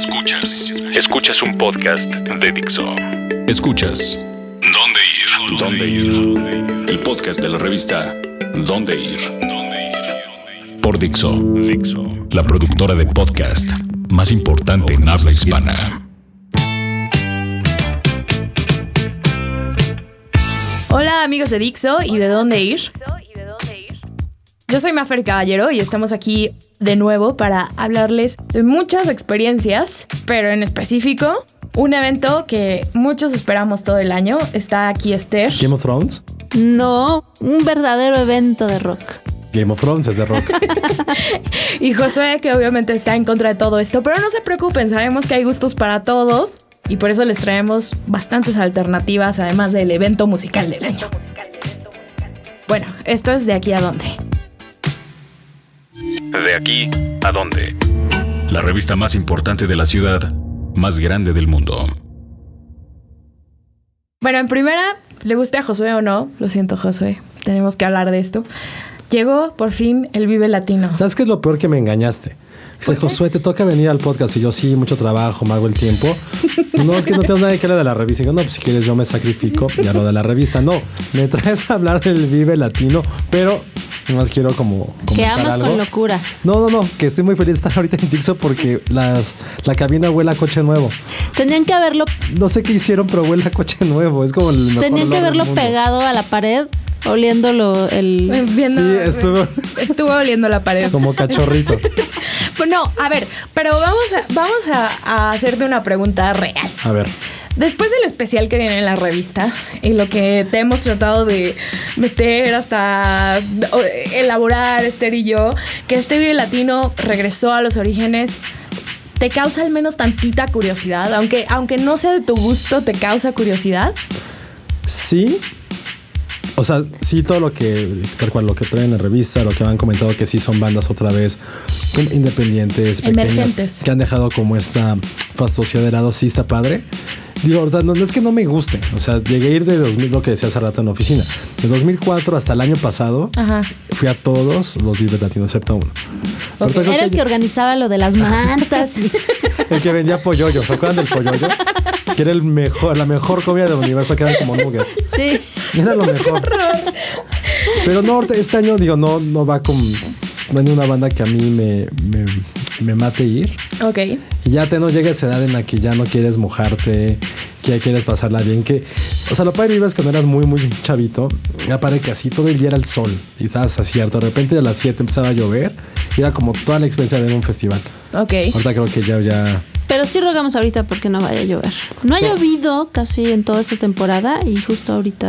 Escuchas. Escuchas un podcast de Dixo. Escuchas. ¿Dónde ir? ¿Dónde ir? El podcast de la revista ¿Dónde ir? Por Dixo. Dixo. La productora de podcast más importante en habla hispana. Hola amigos de Dixo y de dónde ir. Yo soy Mafer Caballero y estamos aquí de nuevo para hablarles de muchas experiencias, pero en específico un evento que muchos esperamos todo el año. Está aquí Esther. Game of Thrones. No, un verdadero evento de rock. Game of Thrones es de rock. y Josué, que obviamente está en contra de todo esto, pero no se preocupen, sabemos que hay gustos para todos y por eso les traemos bastantes alternativas, además del evento musical del año. Bueno, esto es de aquí a dónde. De aquí a dónde. La revista más importante de la ciudad, más grande del mundo. Bueno, en primera, le guste a Josué o no, lo siento Josué, tenemos que hablar de esto. Llegó por fin el Vive Latino. ¿Sabes qué es lo peor que me engañaste? Dice, Josué, te toca venir al podcast. Y yo, sí, mucho trabajo, me hago el tiempo. No, es que no tengo nadie que hablar de la revista. Y yo, no, pues si quieres, yo me sacrifico y lo de la revista. No, me traes a hablar del Vive Latino, pero más quiero como. Que amas con locura. No, no, no, que estoy muy feliz de estar ahorita en Dixo porque las, la cabina huele a coche nuevo. Tenían que haberlo. No sé qué hicieron, pero huele a coche nuevo. Es como el mejor Tenían que haberlo pegado a la pared oliéndolo el Viendo, sí estuvo estuvo oliendo la pared como cachorrito pues no a ver pero vamos a vamos a, a hacerte una pregunta real a ver Después del especial que viene en la revista y lo que te hemos tratado de meter hasta elaborar Esther y yo, que este video latino regresó a los orígenes, ¿te causa al menos tantita curiosidad? Aunque, aunque no sea de tu gusto, ¿te causa curiosidad? Sí, o sea, sí, todo lo que, tal cual, lo que traen en la revista, lo que han comentado que sí son bandas otra vez independientes, pequeñas, que han dejado como esta fastuosidad de lado, sí está padre. Digo, no, es que no me guste. O sea, llegué a ir de 2000, lo que decía hace rato en la oficina. De 2004 hasta el año pasado, fui a todos los Vive Latino, excepto uno. Era el que organizaba lo de las mantas. el que vendía polloyo. ¿Se acuerdan del polloyo? Que era el mejor, la mejor comida del universo, que eran como nuggets. Sí. Era lo mejor. Pero no, este año, digo, no, no va con. No hay una banda que a mí me, me me mate ir. Ok. Y ya te no llega esa edad en la que ya no quieres mojarte, que ya quieres pasarla bien. Que, o sea, lo padre es que cuando eras muy, muy chavito, ya parece que así todo el día era el sol y estabas así De repente a las 7 empezaba a llover y era como toda la experiencia de un festival. Ok. Ahorita creo que ya, ya pero sí rogamos ahorita porque no vaya a llover. No ha llovido casi en toda esta temporada y justo ahorita.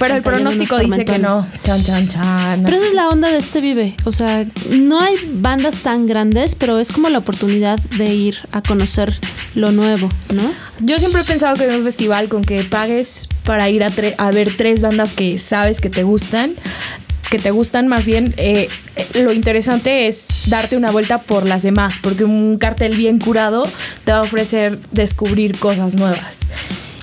Pero el pronóstico dice que no. Chan, chan, chan. Pero esa es la onda de este Vive. O sea, no hay bandas tan grandes, pero es como la oportunidad de ir a conocer lo nuevo, ¿no? Yo siempre he pensado que en un festival con que pagues para ir a, a ver tres bandas que sabes que te gustan, que te gustan, más bien eh, lo interesante es darte una vuelta por las demás, porque un cartel bien curado te va a ofrecer descubrir cosas nuevas.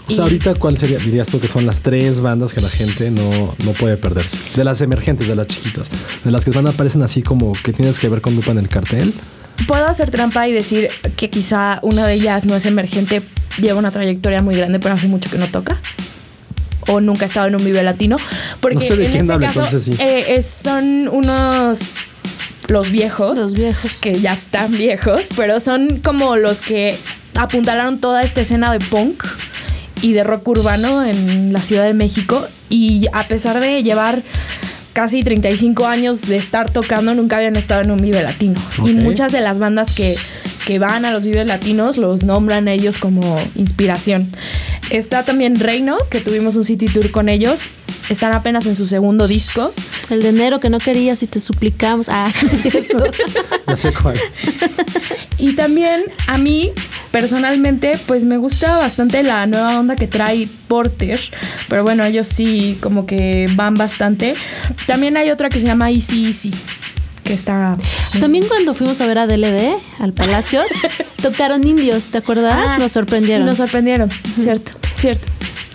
O sea, ahorita, ¿cuál sería, dirías tú que son las tres bandas que la gente no, no puede perderse? De las emergentes, de las chiquitas, de las que van aparecen así como que tienes que ver con lupa en el cartel. Puedo hacer trampa y decir que quizá una de ellas no es emergente, lleva una trayectoria muy grande, pero hace mucho que no toca o nunca ha estado en un Vive Latino. Porque no sé de quién habla, entonces sí. Eh, son unos los viejos. Los viejos. Que ya están viejos, pero son como los que apuntalaron toda esta escena de punk y de rock urbano en la Ciudad de México. Y a pesar de llevar casi 35 años de estar tocando, nunca habían estado en un Vive Latino. Y muchas de las bandas que que van a los Vives Latinos los nombran ellos como inspiración. Está también Reino, que tuvimos un city tour con ellos. Están apenas en su segundo disco. El de enero que no querías y te suplicamos. Ah, es cierto. no sé cuál. Y también a mí, personalmente, pues me gusta bastante la nueva onda que trae Porter. Pero bueno, ellos sí como que van bastante. También hay otra que se llama Easy Easy que está... También cuando fuimos a ver a DLD al Palacio, tocaron indios, ¿te acuerdas? Ah, nos sorprendieron. Nos sorprendieron, cierto, cierto.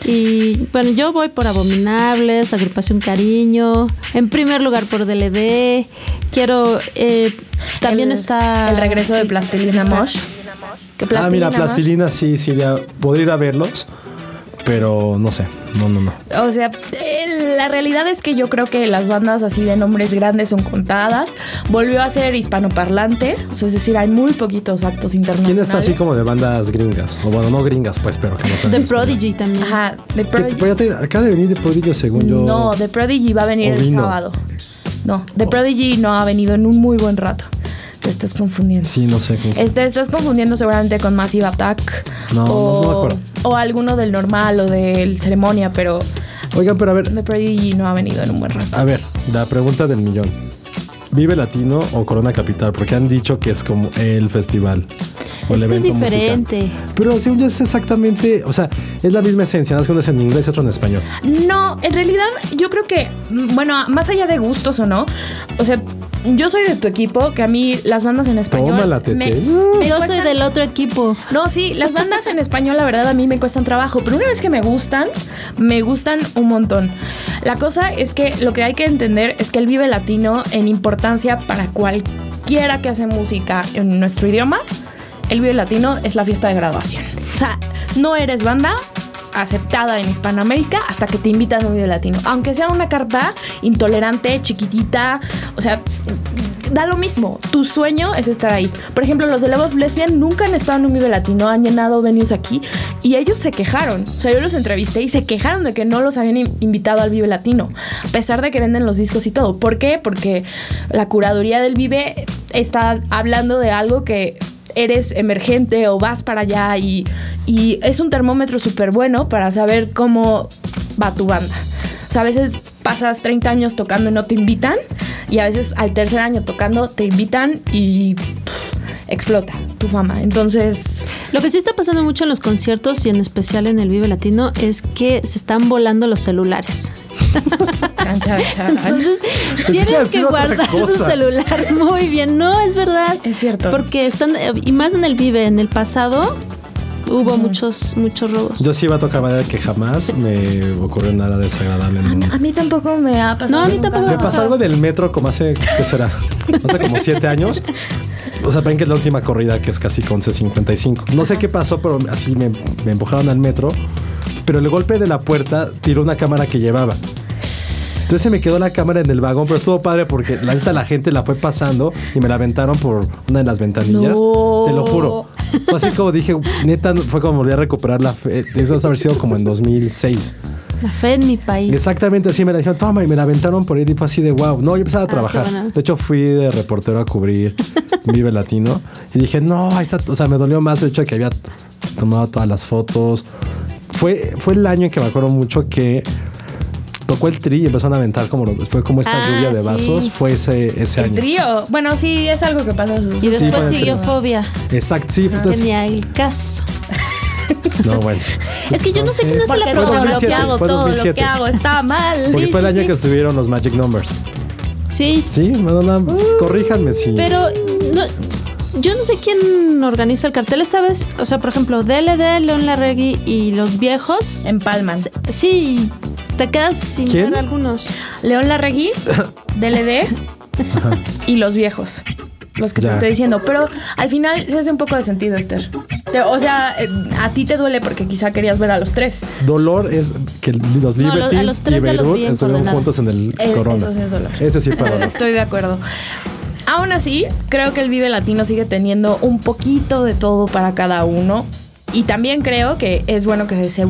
Y bueno, yo voy por Abominables, Agrupación Cariño, en primer lugar por DLD. Quiero. Eh, también está. El regreso de Plastilina Mosh. Ah, mira, Plastilina sí, sí, podría ir a verlos. Pero no sé, no, no, no. O sea, la realidad es que yo creo que las bandas así de nombres grandes son contadas. Volvió a ser hispanoparlante, o sea, es decir, hay muy poquitos actos internacionales. ¿Quién es así como de bandas gringas? O bueno, no gringas, pues, pero que no son. The Prodigy también. Ajá, The Prodigy. Pues acaba de venir The Prodigy, según yo. No, The Prodigy va a venir el sábado. No, The Prodigy no ha venido en un muy buen rato. Te estás confundiendo. Sí, no sé. Este, estás confundiendo seguramente con Massive Attack. No, o, no, me acuerdo. O alguno del normal o del ceremonia, pero. Oigan, pero a ver. The Prodigy no ha venido en un buen rato. A ver, la pregunta del millón. ¿Vive Latino o Corona Capital? Porque han dicho que es como el festival es que es diferente. Pero según yo es exactamente, o sea, es la misma esencia, no es que uno es en inglés y otro en español. No, en realidad yo creo que, mm, bueno, más allá de gustos o no, o sea, yo soy de tu equipo, que a mí las bandas en español. me, yo soy del otro equipo. No, sí, las bandas en español, la verdad, a mí me cuestan trabajo. Pero una vez que me gustan, me gustan un montón. La cosa es que lo que hay que entender es que el Vive Latino, en importancia para cualquiera que hace música en nuestro idioma, el Vive Latino es la fiesta de graduación. O sea, no eres banda aceptada en Hispanoamérica hasta que te invitan a un Vive Latino. Aunque sea una carta intolerante, chiquitita, o sea, da lo mismo. Tu sueño es estar ahí. Por ejemplo, los de Love of Lesbian nunca han estado en un Vive Latino, han llenado venues aquí y ellos se quejaron. O sea, yo los entrevisté y se quejaron de que no los habían invitado al Vive Latino, a pesar de que venden los discos y todo. ¿Por qué? Porque la curaduría del Vive está hablando de algo que eres emergente o vas para allá y, es un termómetro súper bueno para saber cómo va tu banda. O sea, a veces pasas 30 años tocando y no te invitan y a veces al tercer año tocando te invitan y explota tu fama. Entonces... Lo que sí está pasando mucho en los conciertos y en especial en el Vive Latino es que se están volando los celulares. Entonces, tienes que guardar su celular muy bien. No, es verdad. Es cierto. Porque están, y más en el Vive, en el pasado, hubo muchos muchos robos. Yo sí iba a tocar manera que jamás me ocurrió nada desagradable. A, mí tampoco me ha pasado. No, a mí tampoco me, pasó algo del metro como hace, ¿qué será? Hace como siete años. O sea, ven que es la última corrida que es casi con C55. No sé qué pasó, pero así me, me empujaron al metro. Pero el golpe de la puerta tiró una cámara que llevaba. Entonces se me quedó la cámara en el vagón, pero estuvo padre porque la neta la gente la fue pasando y me la aventaron por una de las ventanillas. Te lo juro. Fue así como dije, neta, fue como volví a recuperar la fe. Eso debe haber sido como en 2006. La fe en mi país. Exactamente así me la dijeron, toma, y me la aventaron por ahí y fue así de wow. No, yo empezaba a ah, trabajar. De hecho, fui de reportero a cubrir Vive Latino y dije, no, ahí está. O sea, me dolió más el hecho de que había tomado todas las fotos. Fue, fue el año en que me acuerdo mucho que tocó el tri y empezaron a aventar como fue como esa ah, lluvia de vasos fue ese, ese el trío bueno sí es algo que pasa y después siguió fobia exacto sí no tenía el caso no, bueno. Es que yo no sé quién es la todo lo que hago, todo lo que hago está mal. Porque fue el año que subieron los Magic Numbers. Sí. Sí, Madonna, uh, corríjanme si. Pero no, yo no sé quién organiza el cartel esta vez. O sea, por ejemplo, DLD, León Larregui y los viejos. En Palma. Sí, te quedas sin ver algunos. León Larregui, DLD y los viejos. Los que te estoy diciendo. Pero al final se hace un poco de sentido, Esther. o sea, eh, a ti te duele porque quizá querías ver a los tres. Dolor es que los Libertines y Beirut estuvieron juntos en el eh, Corona. Eso sí Ese sí fue dolor. Estoy de acuerdo. Aún así, creo que el Vive Latino sigue teniendo un poquito de todo para cada uno. Y también creo que es bueno que se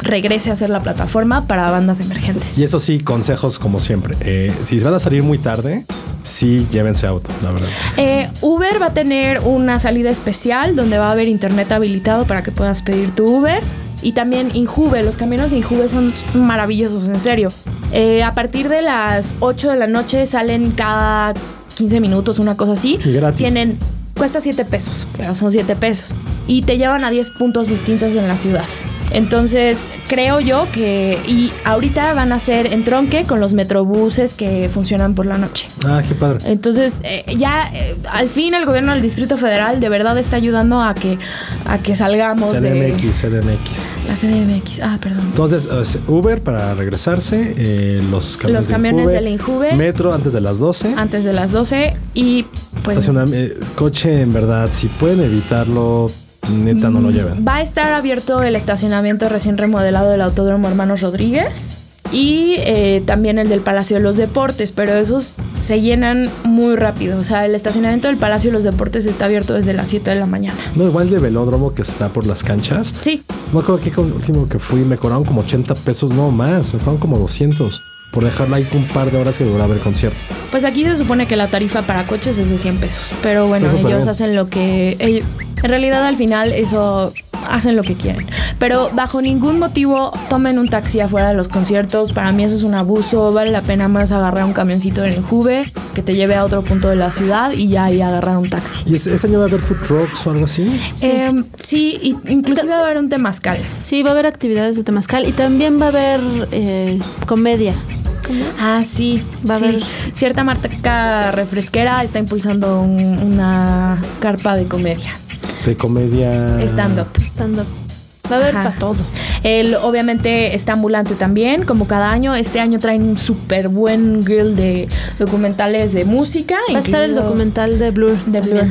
regrese a ser la plataforma para bandas emergentes. Y eso sí, consejos como siempre. Eh, si van a salir muy tarde, sí llévense auto, la verdad. Eh, Uber va a tener una salida especial donde va a haber internet habilitado para que puedas pedir tu Uber. Y también Injuve, los camiones de Injuve son maravillosos, en serio. Eh, a partir de las 8 de la noche salen cada 15 minutos, una cosa así. Y gratis. Tienen cuesta 7 pesos, pero son 7 pesos. Y te llevan a 10 puntos distintos en la ciudad. Entonces, creo yo que. Y ahorita van a ser en tronque con los metrobuses que funcionan por la noche. Ah, qué padre. Entonces, eh, ya eh, al fin el gobierno del Distrito Federal de verdad está ayudando a que, a que salgamos CDMX, de. CDMX. La CDMX, ah, perdón. Entonces, Uber para regresarse, eh, los camiones, los camiones del Injuve. Metro antes de las 12. Antes de las 12. Y Pues, coche, en verdad, si pueden evitarlo, neta, no lo mm, lleven. Va a estar abierto el estacionamiento recién remodelado del Autódromo Hermanos Rodríguez y eh, también el del Palacio de los Deportes, pero esos se llenan muy rápido. O sea, el estacionamiento del Palacio de los Deportes está abierto desde las 7 de la mañana. No, igual de velódromo que está por las canchas. Sí. No acuerdo que con el último que fui me cobraron como 80 pesos, no más, me cobraron como 200 por dejarla ahí un par de horas que duraba el concierto. Pues aquí se supone que la tarifa para coches es de 100 pesos, pero bueno, ellos hacen lo que... en realidad al final eso hacen lo que quieren. Pero bajo ningún motivo tomen un taxi afuera de los conciertos. Para mí eso es un abuso. Vale la pena más agarrar un camioncito en el Juve que te lleve a otro punto de la ciudad y ya ahí agarrar un taxi. ¿Y este, año va a haber food trucks o algo así? Sí, eh, sí inclusive va a haber un temazcal. Sí, va a haber actividades de temazcal y también va a haber eh, comedia. Ah, sí, va a haber cierta marca refresquera está impulsando una carpa de comedia. De comedia. Stand-up. Stand-up. Va a haber para todo. Él obviamente está ambulante también, como cada año. Este año traen un súper buen grill de documentales de música. Va a estar el documental de Blur. De Blur.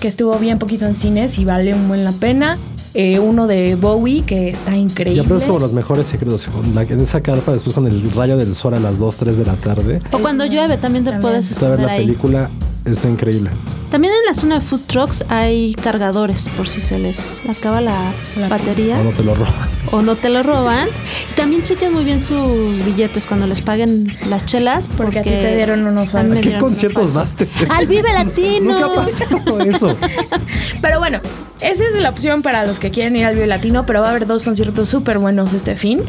Que estuvo bien poquito en cines y vale un buen la pena. Eh, uno de Bowie que está increíble. Ya, pero es como los mejores secretos. en esa carpa, después con el rayo del sol a las 2, 3 de la tarde. O cuando llueve también te puedes esconder ver la película, está increíble. También en la zona de food trucks hay cargadores por si se les acaba la, batería. O no te lo roban. O no te lo roban. Y también chequen muy bien sus billetes cuando les paguen las chelas. Porque, a ti te dieron unos ¿A qué conciertos vas? Al Vive Latino. Nunca pasó eso. Pero bueno, esa es la opción para los que quieren ir al Vive Latino, pero va a haber dos conciertos súper buenos este fin.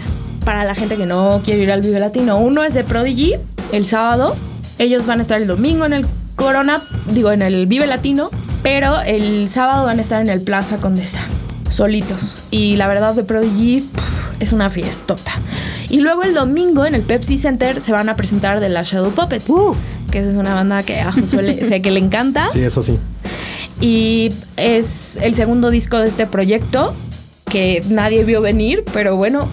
Para la gente que no quiere ir al Vive Latino. Uno es de Prodigy, el sábado. Ellos van a estar el domingo en el Corona, digo, en el Vive Latino, pero el sábado van a estar en el Plaza Condesa, solitos. Y la verdad de Prodigy es una fiestota. Y luego el domingo en el Pepsi Center se van a presentar de la Shadow Puppets, uh. que es una banda que a Josué sé que le encanta. Sí, eso sí. Y es el segundo disco de este proyecto que nadie vio venir, pero bueno,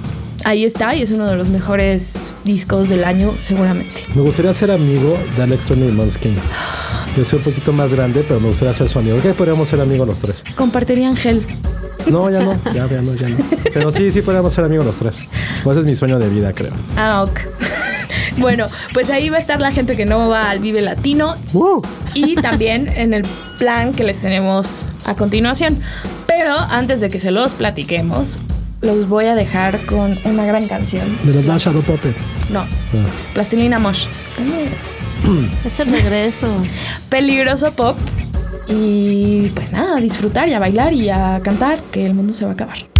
ahí está y es uno de los mejores discos del año seguramente. Me gustaría ser amigo de Alex Turner y Måneskin. Yo soy un poquito más grande, pero me gustaría ser su amigo. ¿Qué podríamos ser amigos los tres? Compartirían gel. No, ya no, ya, ya no, ya no. Pero sí, sí podríamos ser amigos los tres. Pues es mi sueño de vida, creo. Ah, ok. Bueno, pues ahí va a estar la gente que no va al Vive Latino uh. y también en el plan que les tenemos a continuación. Pero antes de que se los platiquemos, los voy a dejar con una gran canción. ¿De los Black Shadow Puppets? No. Ah. Plastilina Mosh. es el regreso. Peligroso pop. Y pues nada, a disfrutar y a bailar y a cantar, que el mundo se va a acabar.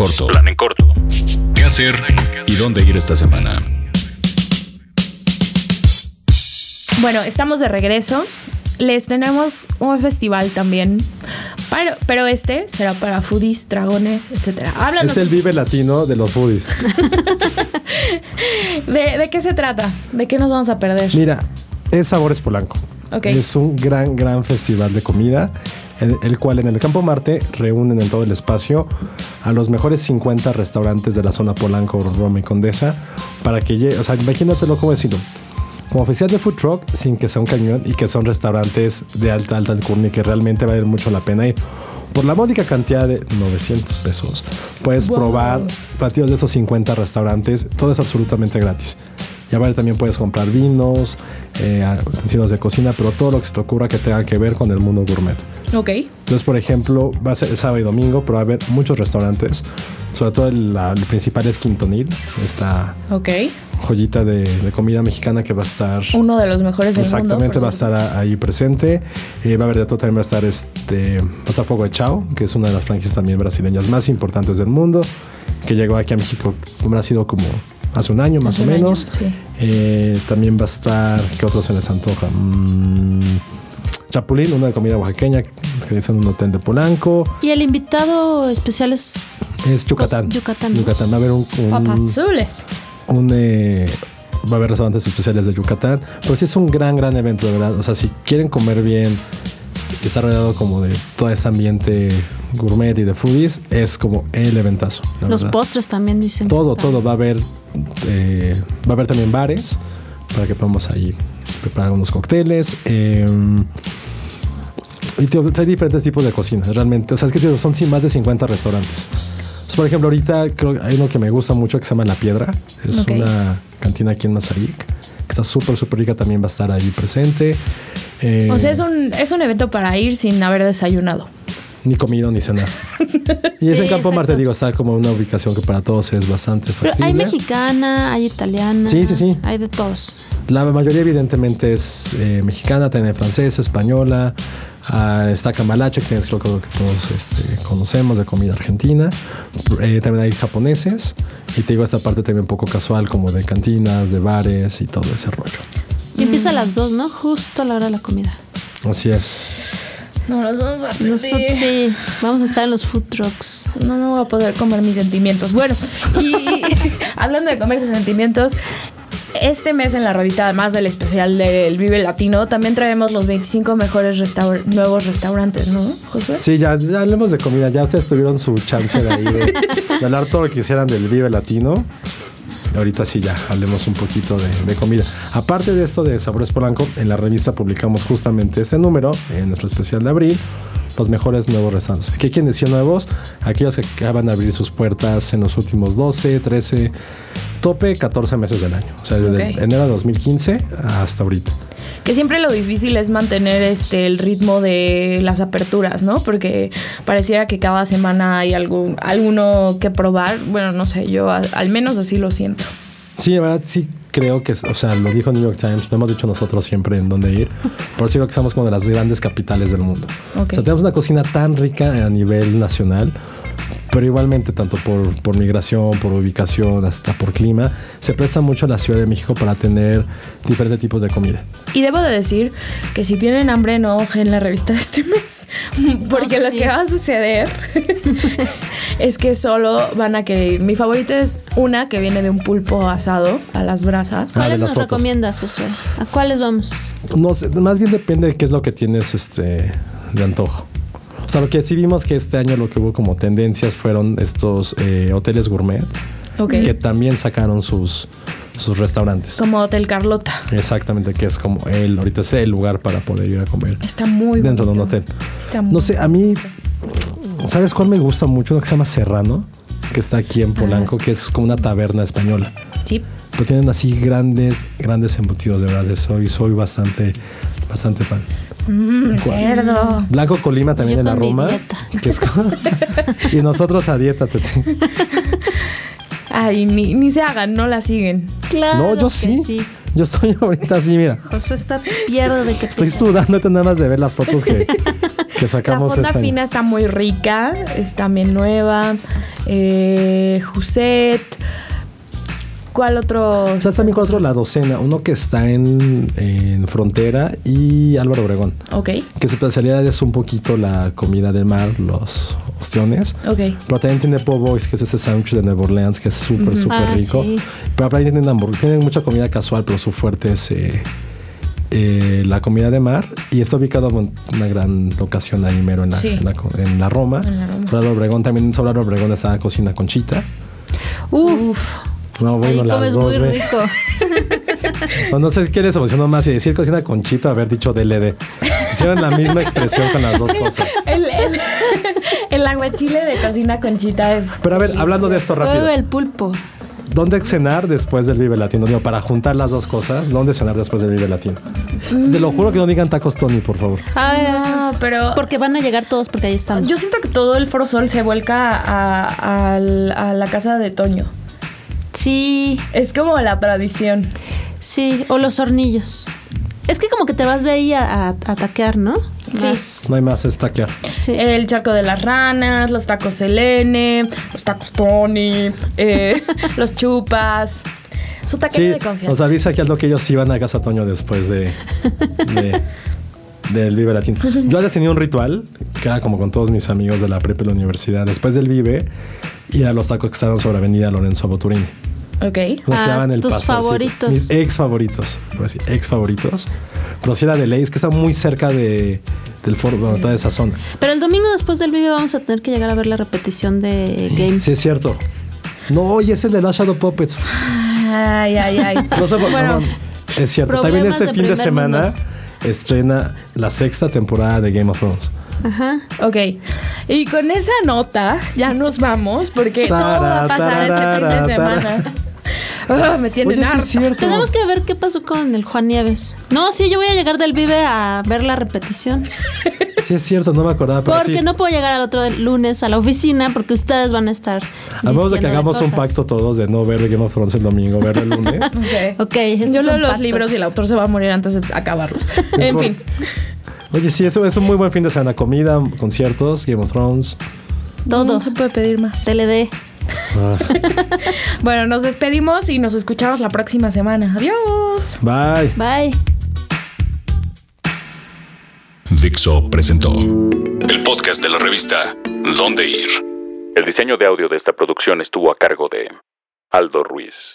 Corto. Plan en corto. ¿Qué hacer y dónde ir esta semana? Bueno, estamos de regreso. Les tenemos un festival también. Pero, pero este será para foodies, dragones, etcétera. Es el Vive Latino de los foodies. ¿De, qué se trata? ¿De qué nos vamos a perder? Mira, es Sabores Polanco. Es un gran, gran festival de comida, el, cual en el Campo Marte reúnen en todo el espacio a los mejores 50 restaurantes de la zona Polanco, Roma y Condesa para que llegue, o sea, imagínatelo como decirlo como oficial de food truck sin que sea un cañón y que son restaurantes de alta, alta alcurnia y que realmente vale mucho la pena ir. Por la módica cantidad de 900 pesos, puedes probar platillos de esos 50 restaurantes. Todo es absolutamente gratis. Y también puedes comprar vinos, eh, utensilios de cocina, pero todo lo que se te ocurra que tenga que ver con el mundo gourmet. Ok. Entonces, por ejemplo, va a ser sábado y domingo, pero va a haber muchos restaurantes. Sobre todo el, principal es Quintonil. Esta joyita de, comida mexicana que va a estar. Uno de los mejores del Exactamente, va a estar ahí presente. Eh, va a haber de todo también va a estar este. Va Fuego de Chao, que es una de las franquicias también brasileñas más importantes del mundo. Que llegó aquí a México, como ha sido como hace un año más o menos. Eh, también va a estar, ¿qué otros se les antoja? Mm, Chapulín, una comida oaxaqueña que es en un hotel de Polanco. Y el invitado especial es... Es Yucatán. Yucatán. Yucatán. Va a haber un... un, eh, va a haber restaurantes especiales de Yucatán. Pero sí es un gran, gran evento, de verdad. O sea, si quieren comer bien, está rodeado como de todo ese ambiente gourmet y de foodies, es como el eventazo. Los postres también dicen. Todo, todo. Va a haber, eh, va a haber también bares para que podamos ahí preparar unos cócteles. Em, y hay diferentes tipos de cocinas, realmente. O sea, es que son más de 50 restaurantes. por ejemplo, ahorita creo hay uno que me gusta mucho que se llama La Piedra. Es una cantina aquí en Mazarik. Que está súper, súper rica. También va a estar ahí presente. O sea, es un, es un evento para ir sin haber desayunado ni comido ni cenar. y es en Campo Marte, digo, está como una ubicación que para todos es bastante Pero hay mexicana, hay italiana. Sí, sí, sí. Hay de todos. La mayoría, evidentemente, es eh, mexicana, tiene francesa, española. Ah, está Camalache, que es creo que todos este, conocemos de comida argentina. Eh, también hay japoneses. Y te digo, esta parte también un poco casual, como de cantinas, de bares y todo ese rollo. Y empieza a las dos, ¿no? Justo a la hora de la comida. Así es. No nos vamos a perder. sí, vamos a estar en los food trucks. No me voy a poder comer mis sentimientos. Bueno, y hablando de comerse sentimientos, este mes en la revista, además del especial del Vive Latino, también traemos los 25 mejores nuevos restaurantes, ¿no, José? Sí, ya, hablemos de comida. Ya ustedes tuvieron su chance de ahí de, de hablar todo lo que quisieran del Vive Latino ahorita sí ya hablemos un poquito de, comida. Aparte de esto de Sabores Polanco, en la revista publicamos justamente este número, en nuestro especial de abril, los mejores nuevos restaurantes. ¿Qué quieren decir nuevos? Aquellos que acaban de abrir sus puertas en los últimos 12, 13, tope 14 meses del año. O sea, desde enero de 2015 hasta ahorita que siempre lo difícil es mantener este el ritmo de las aperturas, ¿no? Porque pareciera que cada semana hay algo, alguno que probar. Bueno, no sé, yo al menos así lo siento. Sí, la verdad sí creo que, o sea, lo dijo New York Times, lo hemos dicho nosotros siempre en dónde ir. Por eso creo que somos como de las grandes capitales del mundo. O sea, tenemos una cocina tan rica a nivel nacional pero igualmente tanto por, por, migración, por ubicación, hasta por clima, se presta mucho la Ciudad de México para tener diferentes tipos de comida. Y debo de decir que si tienen hambre no en la revista de este mes, porque lo que va a suceder es que solo van a querer. Mi favorita es una que viene de un pulpo asado a las brasas. ¿Cuáles nos recomiendas, Josué? ¿A cuáles vamos? No sé, más bien depende de qué es lo que tienes este de antojo. O sea, lo que sí vimos que este año lo que hubo como tendencias fueron estos eh, hoteles gourmet. Que también sacaron sus, sus restaurantes. Como Hotel Carlota. Exactamente, que es como el, ahorita es el lugar para poder ir a comer. Está muy Dentro de un hotel. Está muy no sé, a mí, ¿sabes cuál me gusta mucho? Uno que se llama Serrano, que está aquí en Polanco, que es como una taberna española. Sí. Pero tienen así grandes, grandes embutidos, de verdad. Soy, soy bastante, bastante fan. Mmm, cerdo. Blanco Colima también en la Roma. y nosotros a dieta, Tete. Ay, ni, ni, se hagan, no la siguen. Claro. No, yo sí. Yo estoy ahorita así, mira. Josué está pierde de que Estoy sudando, nada más de ver las fotos que, que sacamos. La fonda fina está muy rica, es también nueva. Eh, Juset. ¿Cuál otro? O sea, también otro, La Docena, uno que está en, en, Frontera y Álvaro Obregón. Ok. Que su especialidad es un poquito la comida del mar, los ostiones. Ok. Pero también tiene Po' Boys, que es este sándwich de Nueva Orleans, que es súper, súper ah, rico. Pero también tienen hamburguesas, tienen mucha comida casual, pero su fuerte es... Eh, eh, la comida de mar y está ubicado en una gran locación ahí mero en la, en, la, en la Roma. En Álvaro Obregón también sobre Álvaro Obregón está Cocina Conchita. Uf. No, bueno, las dos, muy rico. no, sé qué les emocionó más y decir cocina conchita haber dicho DLD. Hicieron la misma expresión con las dos cosas. El, el, aguachile de cocina conchita es. Pero a ver, hablando de esto rápido. el pulpo. ¿Dónde cenar después del Vive Latino? Digo, para juntar las dos cosas, ¿dónde cenar después del Vive Latino? Te lo juro que no digan tacos Tony, por favor. Ay, no, pero. Porque van a llegar todos porque ahí estamos. Yo siento que todo el Foro Sol se vuelca a, a la casa de Toño. Sí. Es como la tradición. Sí, o los hornillos. Es que como que te vas de ahí a, a, taquear, ¿no? Sí. No hay más, es taquear. Sí. El charco de las ranas, los tacos Elene, los tacos Tony, eh, los chupas. Su taquería de confianza. Nos avisa que es lo que ellos iban a Casa Toño después de, del Vive Latino. Yo había tenido un ritual, que era como con todos mis amigos de la prepa y la universidad. Después del Vive, ir a los tacos que estaban sobre Avenida Lorenzo Boturini. Ok. No se ah, llaman el tus favoritos. Mis ex favoritos. ex favoritos. Pero si era de ley, es que está muy cerca de, del foro, bueno, toda esa zona. Pero el domingo después del Vive vamos a tener que llegar a ver la repetición de Game. Sí, es cierto. No, y es el de Last Shadow Puppets. Ay, ay, ay. No sé, bueno, es cierto. También este fin de semana estrena la sexta temporada de Game of Thrones. Ajá. Ok. Y con esa nota ya nos vamos porque todo va a pasar este fin de semana. Ah, me tienen Oye, cierto. Tenemos que ver qué pasó con el Juan Nieves. No, sí, yo voy a llegar del Vive a ver la repetición. Sí, es cierto, no me acordaba. Pero porque no puedo llegar al otro lunes a la oficina porque ustedes van a estar. A menos de que hagamos un pacto todos de no ver Game of Thrones el domingo, ver el lunes. sí. Ok, yo leo los libros y el autor se va a morir antes de acabarlos. en fin. Oye, sí, eso es un muy buen fin de semana. Comida, conciertos, Game of Thrones. Todo. No se puede pedir más. TLD. Ah. bueno, nos despedimos y nos escuchamos la próxima semana. Adiós. Bye. Bye. Dixo presentó el podcast de la revista Dónde Ir. El diseño de audio de esta producción estuvo a cargo de Aldo Ruiz.